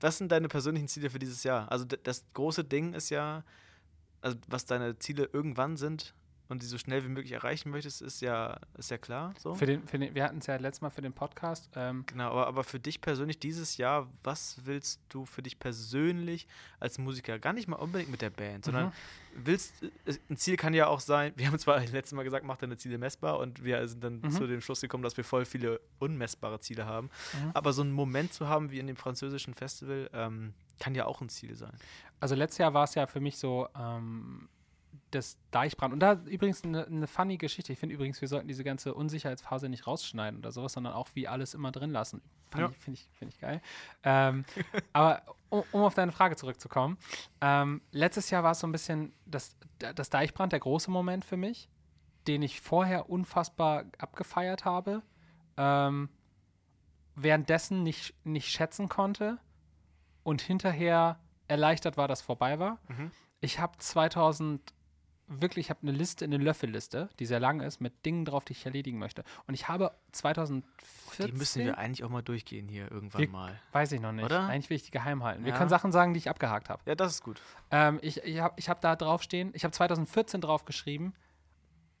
was sind deine persönlichen Ziele für dieses Jahr? Also das große Ding ist ja, also was deine Ziele irgendwann sind, und die so schnell wie möglich erreichen möchtest, ist ja, ist ja klar. So. Für den, für den, wir hatten es ja letztes Mal für den Podcast. Ähm genau, aber, aber für dich persönlich dieses Jahr, was willst du für dich persönlich als Musiker? Gar nicht mal unbedingt mit der Band, sondern mhm. willst, ein Ziel kann ja auch sein, wir haben zwar letztes Mal gesagt, mach deine Ziele messbar und wir sind dann mhm. zu dem Schluss gekommen, dass wir voll viele unmessbare Ziele haben. Mhm. Aber so einen Moment zu haben wie in dem französischen Festival, ähm, kann ja auch ein Ziel sein. Also letztes Jahr war es ja für mich so, ähm, des Deichbrand. Und da übrigens eine, eine funny Geschichte. Ich finde übrigens, wir sollten diese ganze Unsicherheitsphase nicht rausschneiden oder sowas, sondern auch wie alles immer drin lassen. Ja. Finde ich, find ich geil. Ähm, aber um, um, auf deine Frage zurückzukommen. Ähm, letztes Jahr war es so ein bisschen das, das Deichbrand, der große Moment für mich, den ich vorher unfassbar abgefeiert habe. Ähm, währenddessen nicht, nicht schätzen konnte und hinterher erleichtert war, dass vorbei war. Mhm. Ich habe 2000 wirklich, ich habe eine Liste, eine Löffelliste, die sehr lang ist, mit Dingen drauf, die ich erledigen möchte. Und ich habe 2014. Die müssen wir eigentlich auch mal durchgehen hier irgendwann wir, mal. Weiß ich noch nicht. Oder? Eigentlich will ich die geheim halten. Ja. Wir können Sachen sagen, die ich abgehakt habe. Ja, das ist gut. Ähm, ich ich habe ich hab da draufstehen, ich habe 2014 draufgeschrieben,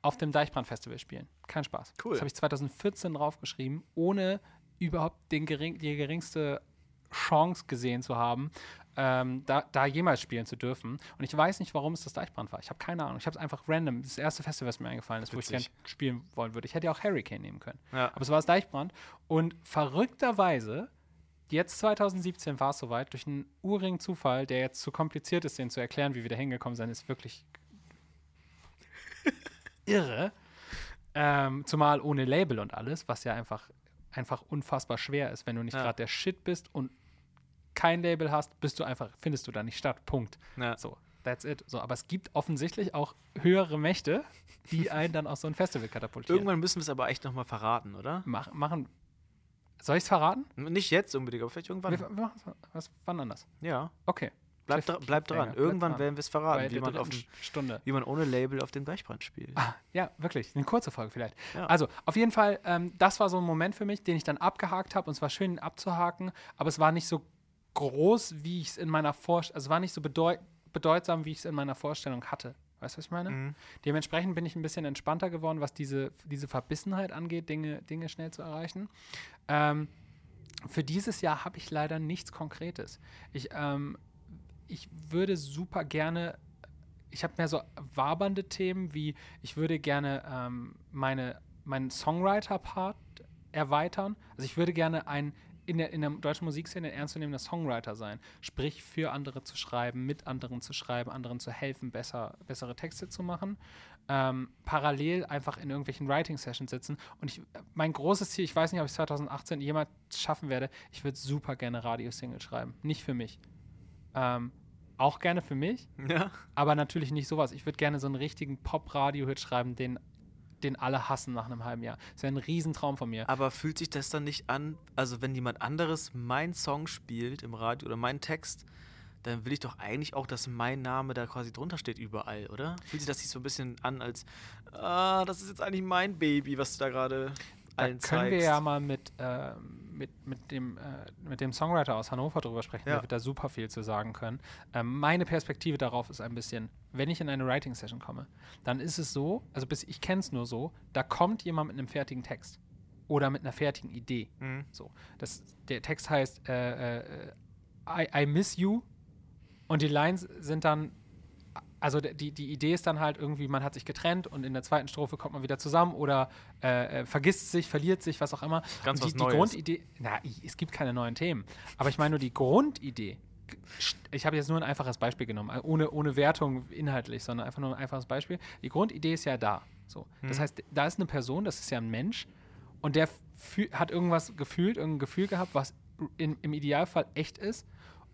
auf dem Deichbrand-Festival spielen. Kein Spaß. Cool. Das habe ich 2014 draufgeschrieben, ohne überhaupt den gering, die geringste Chance gesehen zu haben, ähm, da, da, jemals spielen zu dürfen. Und ich weiß nicht, warum es das Deichbrand war. Ich habe keine Ahnung. Ich habe es einfach random, das erste Festival, was mir eingefallen ist, Witzig. wo ich gerne spielen wollen würde. Ich hätte ja auch Hurricane nehmen können. Ja. Aber es war das Deichbrand. Und verrückterweise, jetzt 2017 war es soweit, durch einen urigen Zufall, der jetzt zu kompliziert ist, den zu erklären, wie wir da hingekommen sind, ist wirklich irre. Ähm, zumal ohne Label und alles, was ja einfach, einfach unfassbar schwer ist, wenn du nicht ja. gerade der Shit bist und kein Label hast, bist du einfach, findest du da nicht statt. Punkt. Ja. So, that's it. So, aber es gibt offensichtlich auch höhere Mächte, die einen dann aus so ein Festival katapultieren. Irgendwann müssen wir es aber echt nochmal verraten, oder? Mach, machen. Soll ich es verraten? Nicht jetzt unbedingt, aber vielleicht irgendwann. Wir, wir machen was, wann anders? Ja. Okay. Bleib, dra bleib dran. Länger. Irgendwann bleib werden wir es verraten, wie man, auf Stunde. wie man ohne Label auf den Deichbrand spielt. Ah, ja, wirklich. Eine kurze Folge vielleicht. Ja. Also, auf jeden Fall, ähm, das war so ein Moment für mich, den ich dann abgehakt habe und es war schön, ihn abzuhaken, aber es war nicht so groß, wie ich es in meiner Vorstellung, also war nicht so bedeut bedeutsam, wie ich es in meiner Vorstellung hatte. Weißt du, was ich meine? Mhm. Dementsprechend bin ich ein bisschen entspannter geworden, was diese, diese Verbissenheit angeht, Dinge, Dinge schnell zu erreichen. Ähm, für dieses Jahr habe ich leider nichts Konkretes. Ich, ähm, ich würde super gerne, ich habe mehr so wabernde Themen wie, ich würde gerne ähm, meine, meinen Songwriter-Part erweitern. Also ich würde gerne ein in der, in der deutschen Musikszene ein ernstzunehmender Songwriter sein. Sprich, für andere zu schreiben, mit anderen zu schreiben, anderen zu helfen, besser, bessere Texte zu machen. Ähm, parallel einfach in irgendwelchen Writing-Sessions sitzen. Und ich, mein großes Ziel, ich weiß nicht, ob ich 2018 jemals schaffen werde, ich würde super gerne Radiosingles schreiben. Nicht für mich. Ähm, auch gerne für mich, ja. aber natürlich nicht sowas. Ich würde gerne so einen richtigen Pop-Radio-Hit schreiben, den den alle hassen nach einem halben Jahr. Das wäre ein Riesentraum von mir. Aber fühlt sich das dann nicht an, also wenn jemand anderes meinen Song spielt im Radio oder meinen Text, dann will ich doch eigentlich auch, dass mein Name da quasi drunter steht überall, oder? Fühlt sich das nicht so ein bisschen an, als, ah, das ist jetzt eigentlich mein Baby, was du da gerade allen da können zeigst. wir ja mal mit, äh, mit, mit, dem, äh, mit dem Songwriter aus Hannover drüber sprechen, ja. der wird da super viel zu sagen können. Ähm, meine Perspektive darauf ist ein bisschen, wenn ich in eine Writing-Session komme, dann ist es so, also bis ich kenne es nur so, da kommt jemand mit einem fertigen Text oder mit einer fertigen Idee. Mhm. So, das, der Text heißt äh, äh I, I miss you und die Lines sind dann also die, die Idee ist dann halt irgendwie, man hat sich getrennt und in der zweiten Strophe kommt man wieder zusammen oder äh, äh vergisst sich, verliert sich, was auch immer. Ganz und die, die Grundidee, na, es gibt keine neuen Themen, aber ich meine nur die Grundidee. Ich habe jetzt nur ein einfaches Beispiel genommen, äh, ohne, ohne Wertung inhaltlich, sondern einfach nur ein einfaches Beispiel. Die Grundidee ist ja da. So. Das hm. heißt, da ist eine Person, das ist ja ein Mensch, und der hat irgendwas gefühlt, irgendein Gefühl gehabt, was in, im Idealfall echt ist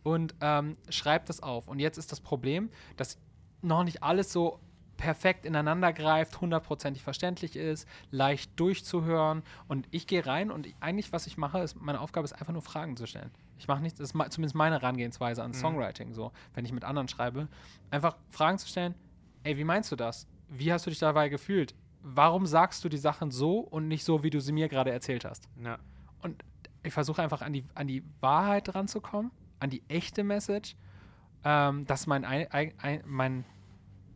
und ähm, schreibt das auf. Und jetzt ist das Problem, dass noch nicht alles so perfekt ineinander greift, hundertprozentig verständlich ist, leicht durchzuhören. Und ich gehe rein und eigentlich, was ich mache, ist, meine Aufgabe ist einfach nur Fragen zu stellen. Ich mache nichts, das ist zumindest meine Herangehensweise an mhm. Songwriting, so, wenn ich mit anderen schreibe. Einfach Fragen zu stellen, ey, wie meinst du das? Wie hast du dich dabei gefühlt? Warum sagst du die Sachen so und nicht so, wie du sie mir gerade erzählt hast? Ja. Und ich versuche einfach an die, an die Wahrheit ranzukommen an die echte Message. Ähm, das ist mein, ein, ein, mein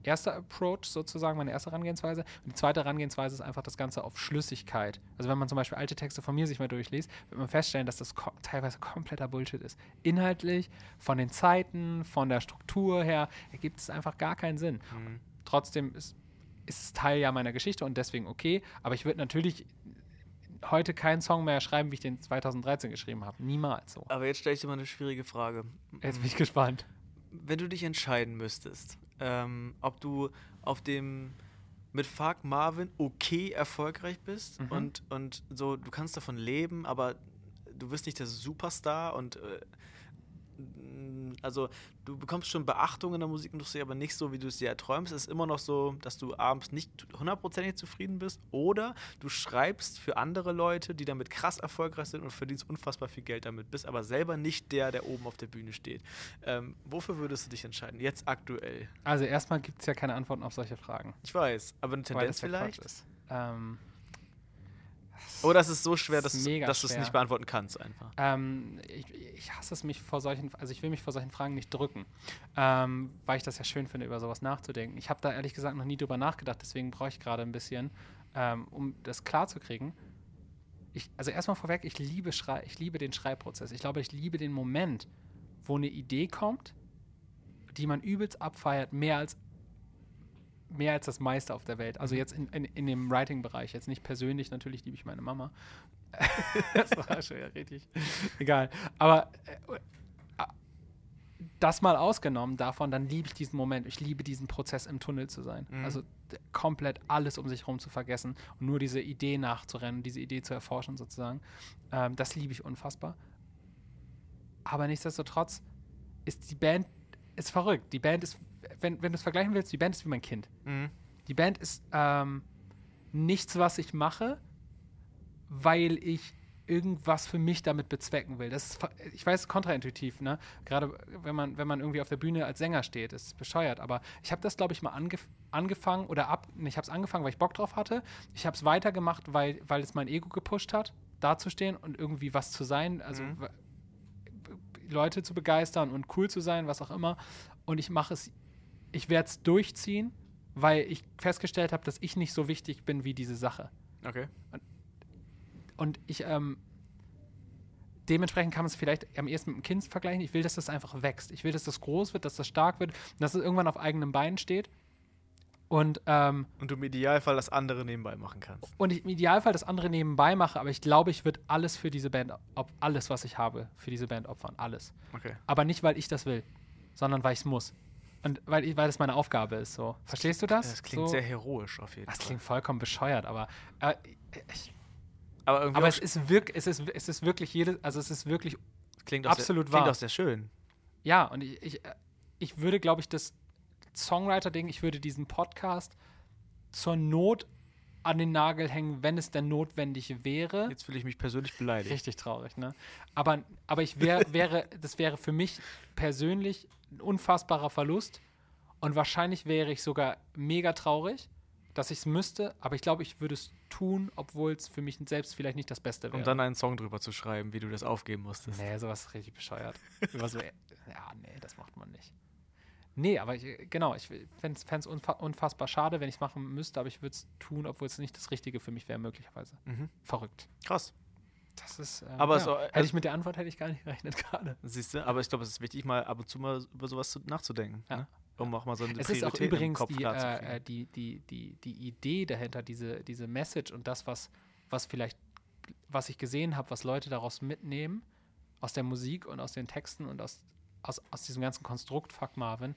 erster Approach sozusagen, meine erste Herangehensweise. Und die zweite Herangehensweise ist einfach das Ganze auf Schlüssigkeit. Also wenn man zum Beispiel alte Texte von mir sich mal durchliest, wird man feststellen, dass das ko teilweise kompletter Bullshit ist. Inhaltlich, von den Zeiten, von der Struktur her, ergibt es einfach gar keinen Sinn. Mhm. Trotzdem ist, ist es Teil ja meiner Geschichte und deswegen okay. Aber ich würde natürlich heute keinen Song mehr schreiben, wie ich den 2013 geschrieben habe. Niemals so. Aber jetzt stelle ich dir mal eine schwierige Frage. Jetzt bin ich gespannt. Wenn du dich entscheiden müsstest, ähm, ob du auf dem mit Fuck Marvin okay erfolgreich bist mhm. und, und so, du kannst davon leben, aber du bist nicht der Superstar und äh, also du bekommst schon Beachtung in der Musikindustrie, aber nicht so, wie du es dir erträumst. Es ist immer noch so, dass du abends nicht hundertprozentig zufrieden bist oder du schreibst für andere Leute, die damit krass erfolgreich sind und verdienst unfassbar viel Geld damit, bist aber selber nicht der, der oben auf der Bühne steht. Ähm, wofür würdest du dich entscheiden, jetzt aktuell? Also erstmal gibt es ja keine Antworten auf solche Fragen. Ich weiß, aber eine Tendenz vielleicht? Ähm, oder ist es so schwer, dass, dass du es nicht beantworten kannst einfach? Ähm, ich, ich, hasse es mich vor solchen, also ich will mich vor solchen Fragen nicht drücken, ähm, weil ich das ja schön finde, über sowas nachzudenken. Ich habe da ehrlich gesagt noch nie drüber nachgedacht, deswegen brauche ich gerade ein bisschen, ähm, um das klarzukriegen. Ich, also erstmal vorweg, ich liebe, Schrei ich liebe den Schreibprozess. Ich glaube, ich liebe den Moment, wo eine Idee kommt, die man übelst abfeiert, mehr als mehr als das meiste auf der Welt. Also mhm. jetzt in, in, in dem Writing-Bereich, jetzt nicht persönlich, natürlich liebe ich meine Mama. das war schon ja richtig. Egal. Aber äh, äh, das mal ausgenommen davon, dann liebe ich diesen Moment. Ich liebe diesen Prozess im Tunnel zu sein. Mhm. Also komplett alles um sich herum zu vergessen und nur diese Idee nachzurennen, diese Idee zu erforschen sozusagen. Ähm, das liebe ich unfassbar. Aber nichtsdestotrotz ist die Band ist verrückt. Die Band ist wenn, wenn du es vergleichen willst, die Band ist wie mein Kind. Mhm. Die Band ist ähm, nichts, was ich mache, weil ich irgendwas für mich damit bezwecken will. Das ist, ich weiß, kontraintuitiv, ne? Gerade wenn man, wenn man irgendwie auf der Bühne als Sänger steht, ist bescheuert. Aber ich habe das, glaube ich, mal angef angefangen oder ab. Ich habe es angefangen, weil ich Bock drauf hatte. Ich habe es weitergemacht, weil, weil es mein Ego gepusht hat, dazustehen und irgendwie was zu sein. Also mhm. Leute zu begeistern und cool zu sein, was auch immer. Und ich mache es ich werde es durchziehen, weil ich festgestellt habe, dass ich nicht so wichtig bin wie diese Sache. Okay. Und, und ich, ähm, dementsprechend kann man es vielleicht am ehesten mit dem Kind vergleichen. Ich will, dass das einfach wächst. Ich will, dass das groß wird, dass das stark wird, dass es irgendwann auf eigenen Beinen steht. Und, ähm, und du im Idealfall das andere nebenbei machen kannst. Und ich im Idealfall das andere nebenbei mache, aber ich glaube, ich würde alles für diese Band, ob alles, was ich habe, für diese Band opfern. Alles. Okay. Aber nicht, weil ich das will, sondern weil ich es muss. Und weil, weil das meine Aufgabe ist, so. Verstehst du das? Das klingt so? sehr heroisch auf jeden das Fall. Das klingt vollkommen bescheuert, aber äh, ich, aber, aber es ist wirklich, es ist, es ist wirklich jedes, also es ist wirklich klingt absolut sehr, wahr. Klingt auch sehr schön. Ja, und ich, ich, ich würde, glaube ich, das Songwriter-Ding, ich würde diesen Podcast zur Not an den Nagel hängen, wenn es denn notwendig wäre. Jetzt fühle ich mich persönlich beleidigt. Richtig traurig, ne? Aber, aber ich wär, wäre, das wäre für mich persönlich ein unfassbarer Verlust. Und wahrscheinlich wäre ich sogar mega traurig, dass ich es müsste, aber ich glaube, ich würde es tun, obwohl es für mich selbst vielleicht nicht das Beste wäre. Um dann einen Song drüber zu schreiben, wie du das aufgeben musstest. Nee, sowas ist richtig bescheuert. so, ja, nee, das macht man nicht. Nee, aber ich, genau, ich fände es unfassbar schade, wenn ich es machen müsste, aber ich würde es tun, obwohl es nicht das Richtige für mich wäre, möglicherweise. Mhm. Verrückt. Krass. Das ist. Ähm, aber ja. so, hätte ich mit der Antwort hätte ich gar nicht gerechnet gerade. Siehst du, aber ich glaube, es ist wichtig, mal ab und zu mal über sowas zu, nachzudenken. Ja. Ne? Um auch mal so eine Es ist auch übrigens die, äh, die, die, die, die Idee dahinter, diese, diese Message und das, was, was vielleicht, was ich gesehen habe, was Leute daraus mitnehmen, aus der Musik und aus den Texten und aus, aus, aus diesem ganzen Konstrukt, fuck Marvin,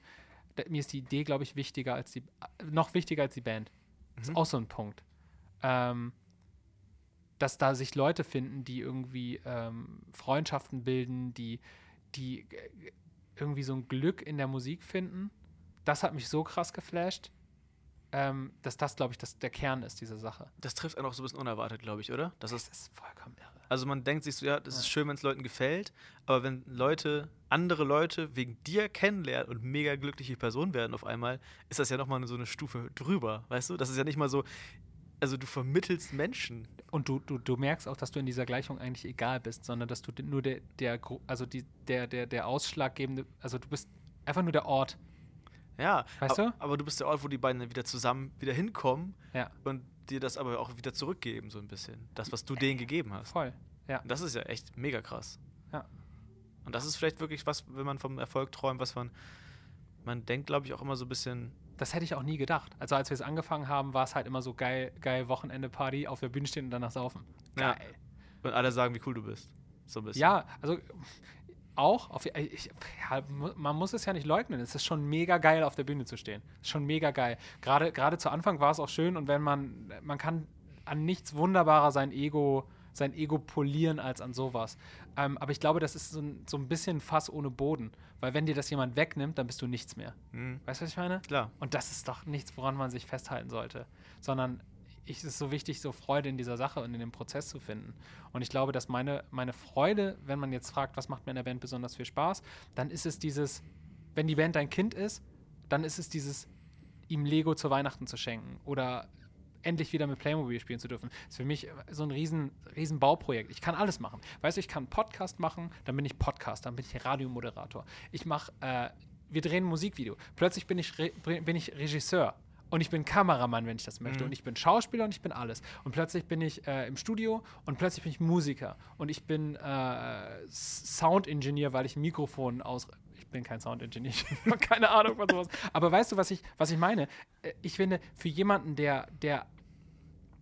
da, mir ist die Idee, glaube ich, wichtiger als die, noch wichtiger als die Band. Mhm. Ist auch so ein Punkt. Ähm, dass da sich Leute finden, die irgendwie ähm, Freundschaften bilden, die, die äh, irgendwie so ein Glück in der Musik finden. Das hat mich so krass geflasht, ähm, dass das, glaube ich, das, der Kern ist, diese Sache. Das trifft einen auch so ein bisschen unerwartet, glaube ich, oder? Das, das ist, vollkommen irre. Also man denkt sich so, ja, das ja. ist schön, wenn es Leuten gefällt, aber wenn Leute, andere Leute wegen dir kennenlernen und mega glückliche Personen werden auf einmal, ist das ja nochmal so eine Stufe drüber, weißt du? Das ist ja nicht mal so, also du vermittelst Menschen. Und du, du, du merkst auch, dass du in dieser Gleichung eigentlich egal bist, sondern dass du nur der, der, also die, der, der, der ausschlaggebende, also du bist einfach nur der Ort. Ja, weißt aber, du? aber du bist der Ort, wo die beiden dann wieder zusammen wieder hinkommen ja. und dir das aber auch wieder zurückgeben, so ein bisschen. Das, was du denen gegeben hast. Voll, ja. Und das ist ja echt mega krass. Ja. Und das ist vielleicht wirklich was, wenn man vom Erfolg träumt, was man, man denkt, glaube ich, auch immer so ein bisschen. Das hätte ich auch nie gedacht. Also als wir es angefangen haben, war es halt immer so geil, geil Wochenende-Party, auf der Bühne stehen und danach saufen. Geil. Ja. Und alle sagen, wie cool du bist. So ein bisschen. Ja, also auch, auf, ich, ja, man muss es ja nicht leugnen, es ist schon mega geil, auf der Bühne zu stehen. Schon mega geil. Gerade, gerade zu Anfang war es auch schön und wenn man, man kann an nichts wunderbarer sein Ego, sein Ego polieren als an sowas. Ähm, aber ich glaube, das ist so ein, so ein bisschen Fass ohne Boden. Weil wenn dir das jemand wegnimmt, dann bist du nichts mehr. Mhm. Weißt du, was ich meine? Klar. Und das ist doch nichts, woran man sich festhalten sollte. Sondern ich, es ist so wichtig, so Freude in dieser Sache und in dem Prozess zu finden. Und ich glaube, dass meine, meine Freude, wenn man jetzt fragt, was macht mir in der Band besonders viel Spaß, dann ist es dieses, wenn die Band dein Kind ist, dann ist es dieses, ihm Lego zu Weihnachten zu schenken oder endlich wieder mit Playmobil spielen zu dürfen. Das ist für mich so ein riesen, riesen Bauprojekt. Ich kann alles machen. Weißt du, ich kann Podcast machen, dann bin ich Podcast, dann bin ich Radiomoderator. Ich mache, äh, wir drehen ein Musikvideo. Plötzlich bin ich, bin ich Regisseur. Und ich bin Kameramann, wenn ich das möchte. Mhm. Und ich bin Schauspieler und ich bin alles. Und plötzlich bin ich äh, im Studio und plötzlich bin ich Musiker. Und ich bin äh, Sound-Engineer, weil ich ein Mikrofon aus. Ich bin kein habe keine Ahnung von sowas. Aber weißt du, was ich, was ich meine? Äh, ich finde, für jemanden, der, der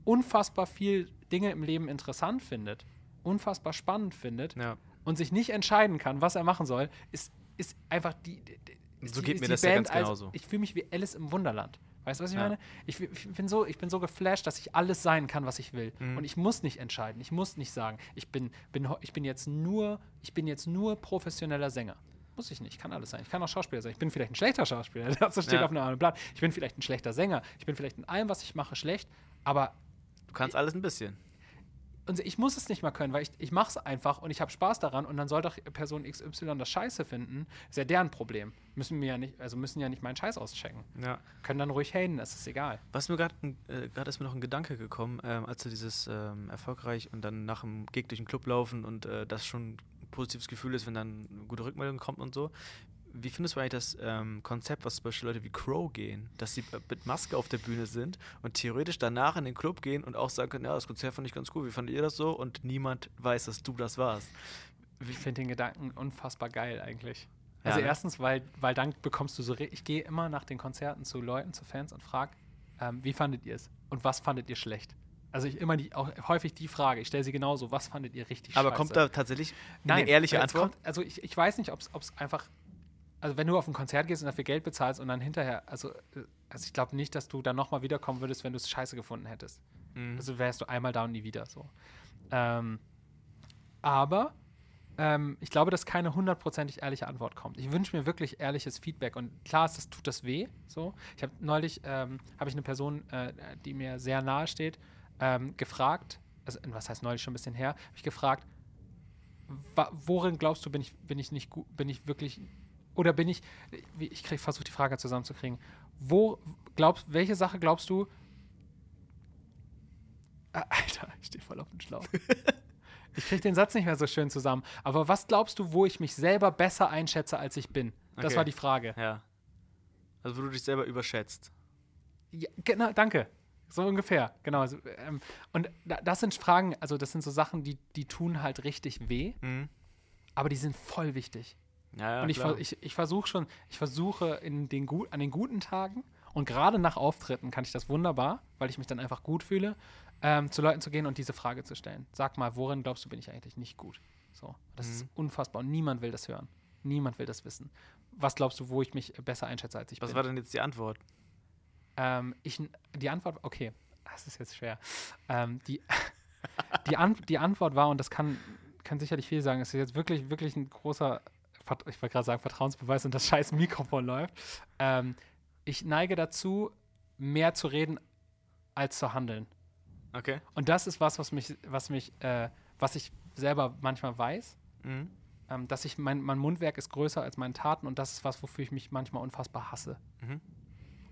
unfassbar viel Dinge im Leben interessant findet, unfassbar spannend findet ja. und sich nicht entscheiden kann, was er machen soll, ist, ist einfach die. die so geht mir das Band ja ganz genauso. Als, ich fühle mich wie Alice im Wunderland. Weißt du, was ich Ja. meine? Ich, ich, bin so, ich bin so geflasht, dass ich alles sein kann, was ich will. Mhm. Und ich muss nicht entscheiden. Ich muss nicht sagen, ich bin, bin, ich bin jetzt nur, ich bin jetzt nur professioneller Sänger. Muss ich nicht. Ich kann alles sein. Ich kann auch Schauspieler sein. Ich bin vielleicht ein schlechter Schauspieler. Das steht Ja. auf einem anderen Blatt. Ich bin vielleicht ein schlechter Sänger. Ich bin vielleicht in allem, was ich mache, schlecht. Aber Du kannst alles ein bisschen. Und ich muss es nicht mal können, weil ich, ich mache es einfach und ich habe Spaß daran und dann soll doch Person XY das Scheiße finden. Ist ja deren Problem. Müssen wir ja nicht, also müssen ja nicht meinen Scheiß auschecken. Ja. Können dann ruhig haten, das ist egal. Was mir gerade äh, ist mir noch ein Gedanke gekommen, ähm, als du dieses ähm, erfolgreich und dann nach dem Gig durch den Club laufen und äh, das schon ein positives Gefühl ist, wenn dann eine gute Rückmeldung kommt und so. Wie findest du eigentlich das ähm, Konzept, was zum Beispiel Leute wie Crow gehen, dass sie mit Maske auf der Bühne sind und theoretisch danach in den Club gehen und auch sagen können, ja, das Konzert fand ich ganz gut, wie fandet ihr das so? Und niemand weiß, dass du das warst. Ich finde den Gedanken unfassbar geil eigentlich. Also Ja, ne? erstens, weil, weil dann bekommst du so, ich gehe immer nach den Konzerten zu Leuten, zu Fans und frage, ähm, wie fandet ihr es und was fandet ihr schlecht? Also ich immer die, auch häufig die Frage, ich stelle sie genauso, was fandet ihr richtig Aber scheiße? kommt da tatsächlich Nein, eine ehrliche es Antwort? Kommt, also ich, ich weiß nicht, ob es einfach, also wenn du auf ein Konzert gehst und dafür Geld bezahlst und dann hinterher, also, also ich glaube nicht, dass du dann nochmal wiederkommen würdest, wenn du es scheiße gefunden hättest. Mhm. Also wärst du einmal da und nie wieder so. Ähm, aber ähm, ich glaube, dass keine hundertprozentig ehrliche Antwort kommt. Ich wünsche mir wirklich ehrliches Feedback und klar ist, das tut das weh. So, ich habe neulich ähm, habe ich eine Person, äh, die mir sehr nahe steht, ähm, gefragt. Also was heißt neulich schon ein bisschen her? Habe ich gefragt, worin glaubst du, bin ich bin ich nicht gut, bin ich wirklich oder bin ich? Ich versuche die Frage zusammenzukriegen. Wo glaubst, welche Sache glaubst du? Ah, Alter, ich stehe voll auf dem Schlauch. Ich kriege den Satz nicht mehr so schön zusammen. Aber was glaubst du, wo ich mich selber besser einschätze, als ich bin? Das Okay. war die Frage. Ja. Also wo du dich selber überschätzt. Ja, genau, danke. So ungefähr, genau. Also, ähm, und da, das sind Fragen, also das sind so Sachen, die, die tun halt richtig weh, Mhm. aber die sind voll wichtig. Ja, ja, und ich, klar. ich, ich versuche schon, ich versuche in den an den guten Tagen und gerade nach Auftritten kann ich das wunderbar, weil ich mich dann einfach gut fühle, ähm, zu Leuten zu gehen und diese Frage zu stellen. Sag mal, worin glaubst du, bin ich eigentlich nicht gut? So, das Mhm. ist unfassbar und niemand will das hören. Niemand will das wissen. Was glaubst du, wo ich mich besser einschätze, als ich Was bin? war denn jetzt die Antwort? Ähm, ich, die Antwort, okay, das ist jetzt schwer. Ähm, die, die, An die Antwort war, und das kann, kann sicherlich viel sagen, es ist jetzt wirklich, wirklich ein großer, ich wollte gerade sagen, Vertrauensbeweis und das scheiß Mikrofon läuft. Ähm, ich neige dazu, mehr zu reden, als zu handeln. Okay. Und das ist was, was mich, was mich, äh, was ich selber manchmal weiß. Mhm. Ähm, dass ich mein, mein Mundwerk ist größer als meine Taten und das ist was, wofür ich mich manchmal unfassbar hasse. Mhm.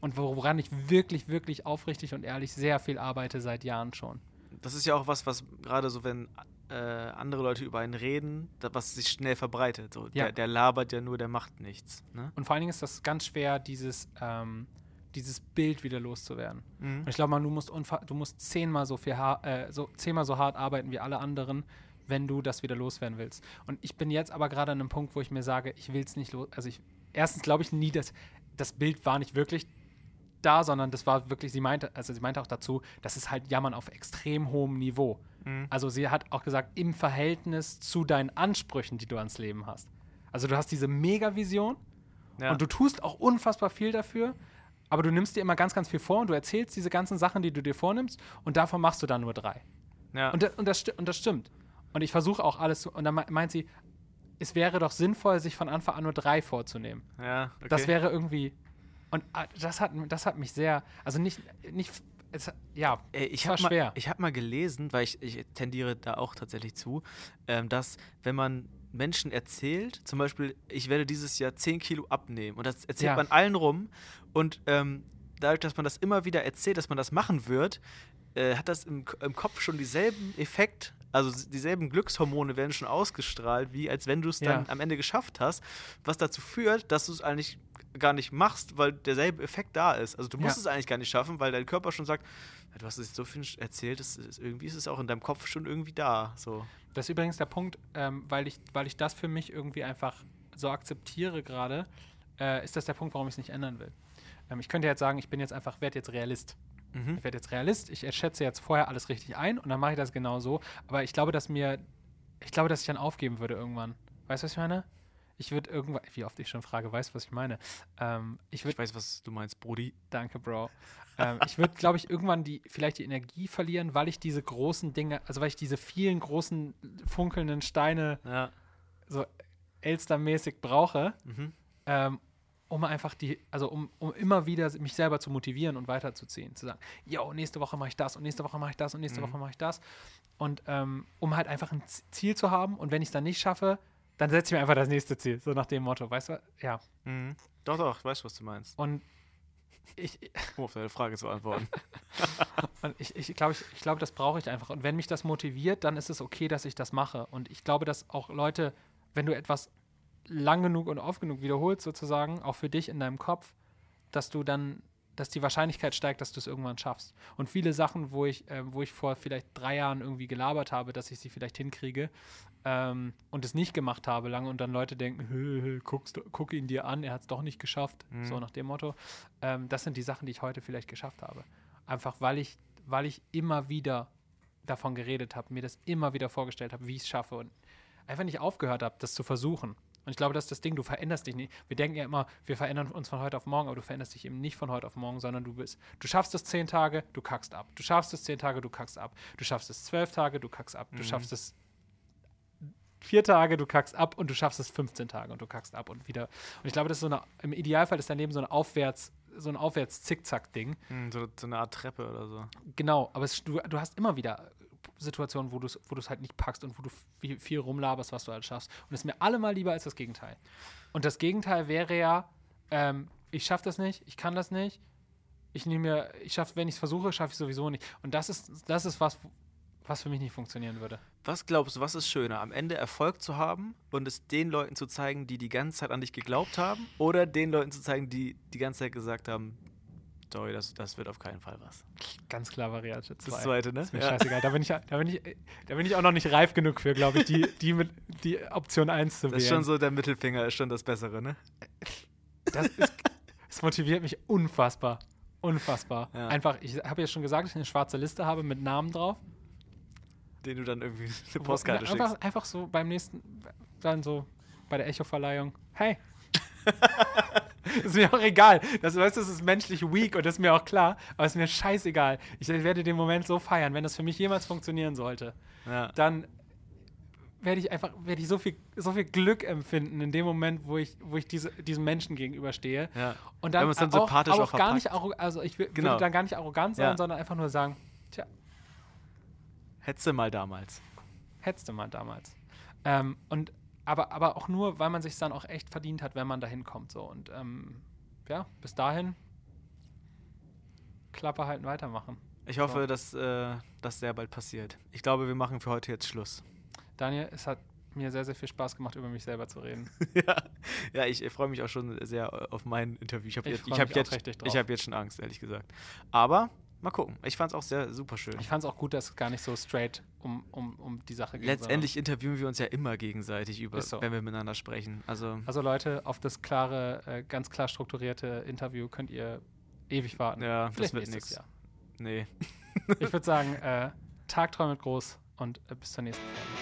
Und woran ich wirklich, wirklich aufrichtig und ehrlich sehr viel arbeite seit Jahren schon. Das ist ja auch was, was gerade so, wenn äh, andere Leute über einen reden, das, was sich schnell verbreitet. So, Ja. der, der labert ja nur, der macht nichts. Ne? Und vor allen Dingen ist das ganz schwer, dieses, ähm, dieses Bild wieder loszuwerden. Mhm. Und ich glaube mal, du musst, du musst zehnmal so viel äh, so zehnmal so hart arbeiten wie alle anderen, wenn du das wieder loswerden willst. Und ich bin jetzt aber gerade an einem Punkt, wo ich mir sage, ich will es nicht los. Also ich erstens glaube ich nie, dass das Bild war nicht wirklich da, sondern das war wirklich, sie meinte, also sie meinte auch dazu, das ist halt Jammern auf extrem hohem Niveau. Mhm. Also sie hat auch gesagt, im Verhältnis zu deinen Ansprüchen, die du ans Leben hast. Also du hast diese Mega-Vision Ja. und du tust auch unfassbar viel dafür, aber du nimmst dir immer ganz, ganz viel vor und du erzählst diese ganzen Sachen, die du dir vornimmst und davon machst du dann nur drei. ja. Und, und, das, und das stimmt. Und ich versuche auch alles zu. Und dann me- meint sie, es wäre doch sinnvoll, sich von Anfang an nur drei vorzunehmen. ja, okay. Das wäre irgendwie. Und ah, das hat, das hat mich sehr. Also nicht. nicht es, ja, ich war habe mal, schwer. ich hab mal gelesen, weil ich, ich tendiere da auch tatsächlich zu, ähm, dass wenn man Menschen erzählt, zum Beispiel, ich werde dieses Jahr 10 Kilo abnehmen und das erzählt Ja. man allen rum und ähm, dadurch, dass man das immer wieder erzählt, dass man das machen wird, äh, hat das im, im Kopf schon dieselben Effekt, also dieselben Glückshormone werden schon ausgestrahlt, wie als wenn du es dann Ja. am Ende geschafft hast, was dazu führt, dass du es eigentlich gar nicht machst, weil derselbe Effekt da ist. Also du musst Ja. es eigentlich gar nicht schaffen, weil dein Körper schon sagt, du hast es so viel erzählt, das ist, irgendwie ist es auch in deinem Kopf schon irgendwie da. So. Das ist übrigens der Punkt, ähm, weil, ich, weil ich das für mich irgendwie einfach so akzeptiere gerade, äh, ist das der Punkt, warum ich es nicht ändern will. Ähm, ich könnte jetzt sagen, ich bin jetzt einfach, werde jetzt Realist. Mhm. Ich werde jetzt Realist, ich schätze jetzt vorher alles richtig ein und dann mache ich das genau so. Aber ich glaube, dass mir, ich glaube, dass ich dann aufgeben würde irgendwann. Weißt du, was ich meine? Ich würde irgendwann, wie oft ich schon frage, weißt du, was ich meine? Ähm, ich würde Ich weiß, was du meinst, Brody. Danke, Bro. ähm, ich würde, glaube ich, irgendwann die, vielleicht die Energie verlieren, weil ich diese großen Dinge, also weil ich diese vielen großen funkelnden Steine Ja. so Elster-mäßig brauche, Mhm. ähm, um einfach die, also um, um immer wieder mich selber zu motivieren und weiterzuziehen. Zu sagen, yo, nächste Woche mache ich das und nächste Woche mache ich das und nächste Mhm. Woche mache ich das. Und ähm, um halt einfach ein Ziel zu haben und wenn ich es dann nicht schaffe, dann setze ich mir einfach das nächste Ziel, so nach dem Motto, weißt du? Ja. Mhm. Doch, doch, ich weiß, was du meinst. Und ich, Um auf deine Frage zu antworten. Und ich, ich glaube, ich, ich glaub, das brauche ich einfach. Und wenn mich das motiviert, dann ist es okay, dass ich das mache. Und ich glaube, dass auch Leute, wenn du etwas lang genug und oft genug wiederholst, sozusagen, auch für dich in deinem Kopf, dass du dann, dass die Wahrscheinlichkeit steigt, dass du es irgendwann schaffst. Und viele Sachen, wo ich, äh, wo ich vor vielleicht drei Jahren irgendwie gelabert habe, dass ich sie vielleicht hinkriege ähm, und es nicht gemacht habe lange und dann Leute denken, hö, hö, guckst, guck ihn dir an, er hat es doch nicht geschafft, Mhm. so nach dem Motto. Ähm, das sind die Sachen, die ich heute vielleicht geschafft habe. Einfach weil ich, weil ich immer wieder davon geredet habe, mir das immer wieder vorgestellt habe, wie ich es schaffe und einfach nicht aufgehört habe, das zu versuchen. Und ich glaube, das ist das Ding, du veränderst dich nicht. Wir denken ja immer, wir verändern uns von heute auf morgen, aber du veränderst dich eben nicht von heute auf morgen, sondern du bist, du schaffst es zehn Tage, du kackst ab. Du schaffst es zehn Tage, du kackst ab. Du schaffst es zwölf Tage, du kackst ab. Du Mhm. schaffst es vier Tage, du kackst ab und du schaffst es 15 Tage und du kackst ab und wieder. Und ich glaube, das ist so eine, im Idealfall ist dein Leben so ein Aufwärts, so ein Aufwärts-Zickzack-Ding. Mhm, so, so eine Art Treppe oder so. Genau, aber es, du, du hast immer wieder Situationen, wo du es wo halt nicht packst und wo du viel, viel rumlaberst, was du halt schaffst. Und es ist mir allemal lieber als das Gegenteil. Und das Gegenteil wäre ja, ähm, ich schaffe das nicht, ich kann das nicht, ich nehme mir, ich schaffe, wenn ich es versuche, schaffe ich sowieso nicht. Und das ist, das ist was, was für mich nicht funktionieren würde. Was glaubst du, was ist schöner? Am Ende Erfolg zu haben und es den Leuten zu zeigen, die die ganze Zeit an dich geglaubt haben? Oder den Leuten zu zeigen, die die ganze Zeit gesagt haben, sorry, das, das wird auf keinen Fall was? Ganz klar Variante 2. Das zweite, ne? Ist mir Ja. scheißegal. Da bin, ich, da, bin ich, da bin ich auch noch nicht reif genug für, glaube ich, die, die, mit, die Option 1 zu Das wählen. ist schon so, der Mittelfinger ist schon das Bessere, ne? Das, ist, das motiviert mich unfassbar. Unfassbar. Ja. Einfach, ich habe ja schon gesagt, dass ich eine schwarze Liste habe mit Namen drauf. Den du dann irgendwie eine Postkarte einfach, schickst. einfach so beim nächsten, dann so bei der Echo-Verleihung. Hey. ist mir auch egal. Das, weißt, du, das ist menschlich weak und das ist mir auch klar, aber ist mir scheißegal. Ich werde den Moment so feiern, wenn das für mich jemals funktionieren sollte. Ja. dann werde ich einfach, werde ich so viel, so viel Glück empfinden in dem Moment, wo ich, wo ich diese, diesem Menschen gegenüberstehe. Ja. Und dann, Wenn dann auch, sympathisch auch auch gar nicht also ich Genau. würde dann gar nicht arrogant sein, Ja. sondern einfach nur sagen, tja, Hättest du mal damals. hättest du mal damals. Ähm, und aber, aber auch nur, weil man sich dann auch echt verdient hat, wenn man dahin kommt. So. Und ähm, ja, bis dahin Klappe halten, weitermachen. Ich hoffe, so. dass äh, das sehr bald passiert. Ich glaube, wir machen für heute jetzt Schluss. Daniel, es hat mir sehr, sehr viel Spaß gemacht, über mich selber zu reden. ja, ja ich, ich freue mich auch schon sehr auf mein Interview. Ich habe jetzt, ich hab jetzt, hab jetzt schon Angst, ehrlich gesagt. Aber mal gucken. Ich fand es auch sehr super schön. Ich fand es auch gut, dass es gar nicht so straight um, um, um die Sache geht. Letztendlich interviewen wir uns ja immer gegenseitig, über, so. wenn wir miteinander sprechen. Also, also Leute, auf das klare, äh, ganz klar strukturierte Interview könnt ihr ewig warten. Ja, Vielleicht das wird nichts. Nee. ich würde sagen, äh, Tagträume groß und äh, bis zur nächsten Folge.